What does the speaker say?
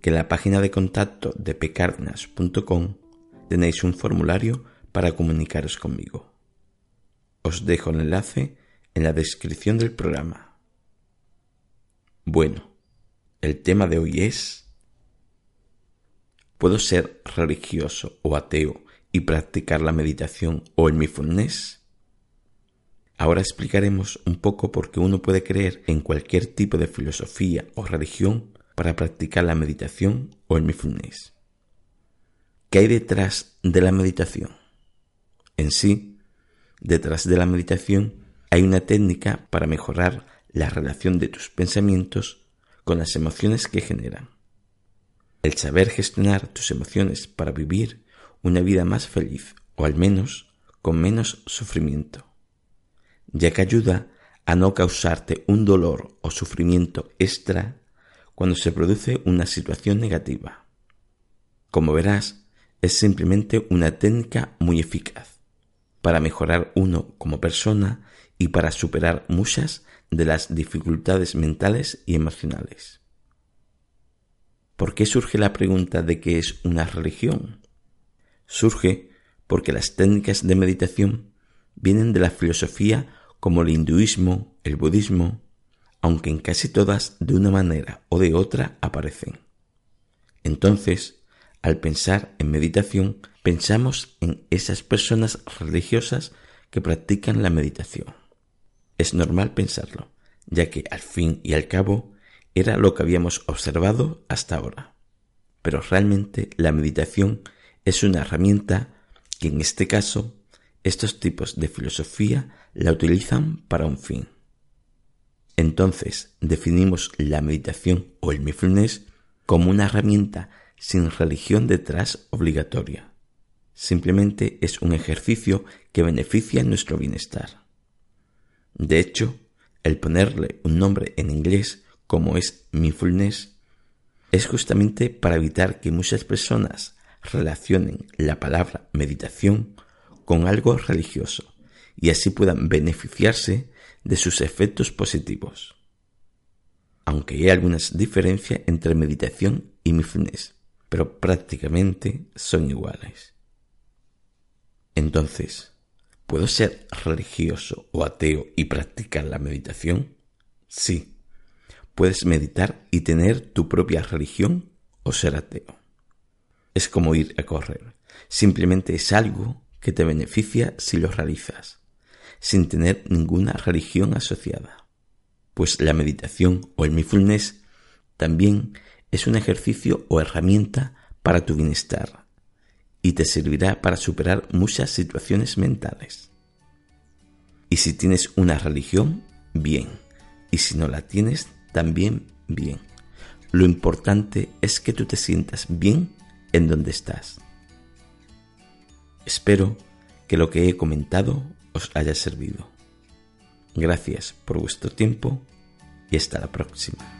que en la página de contacto de pecarnas.com tenéis un formulario para comunicaros conmigo. Os dejo el enlace en la descripción del programa. Bueno, el tema de hoy es ¿Puedo ser religioso o ateo y practicar la meditación o el mindfulness? Ahora explicaremos un poco por qué uno puede creer en cualquier tipo de filosofía o religión para practicar la meditación o el mindfulness. ¿Qué hay detrás de la meditación? En sí, detrás de la meditación hay una técnica para mejorar la relación de tus pensamientos con las emociones que generan. El saber gestionar tus emociones para vivir una vida más feliz o al menos con menos sufrimiento, ya que ayuda a no causarte un dolor o sufrimiento extra cuando se produce una situación negativa. Como verás, es simplemente una técnica muy eficaz para mejorar uno como persona y para superar muchas de las dificultades mentales y emocionales. ¿Por qué surge la pregunta de qué es una religión? Surge porque las técnicas de meditación vienen de la filosofía como el hinduismo, el budismo, aunque en casi todas de una manera o de otra aparecen. Entonces, al pensar en meditación, pensamos en esas personas religiosas que practican la meditación. Es normal pensarlo, ya que al fin y al cabo era lo que habíamos observado hasta ahora. Pero realmente la meditación es una herramienta que en este caso estos tipos de filosofía la utilizan para un fin. Entonces definimos la meditación o el mindfulness como una herramienta sin religión detrás obligatoria. Simplemente es un ejercicio que beneficia nuestro bienestar. De hecho, el ponerle un nombre en inglés como es mindfulness es justamente para evitar que muchas personas relacionen la palabra meditación con algo religioso y así puedan beneficiarse de sus efectos positivos. Aunque hay algunas diferencias entre meditación y mindfulness, pero prácticamente son iguales. Entonces, ¿puedo ser religioso o ateo y practicar la meditación? Sí. Puedes meditar y tener tu propia religión o ser ateo. Es como ir a correr. Simplemente es algo que te beneficia si lo realizas sin tener ninguna religión asociada. Pues la meditación o el mindfulness también es un ejercicio o herramienta para tu bienestar y te servirá para superar muchas situaciones mentales. Y si tienes una religión, bien. Y si no la tienes, también bien. Lo importante es que tú te sientas bien en donde estás. Espero que lo que he comentado os haya servido. Gracias por vuestro tiempo y hasta la próxima.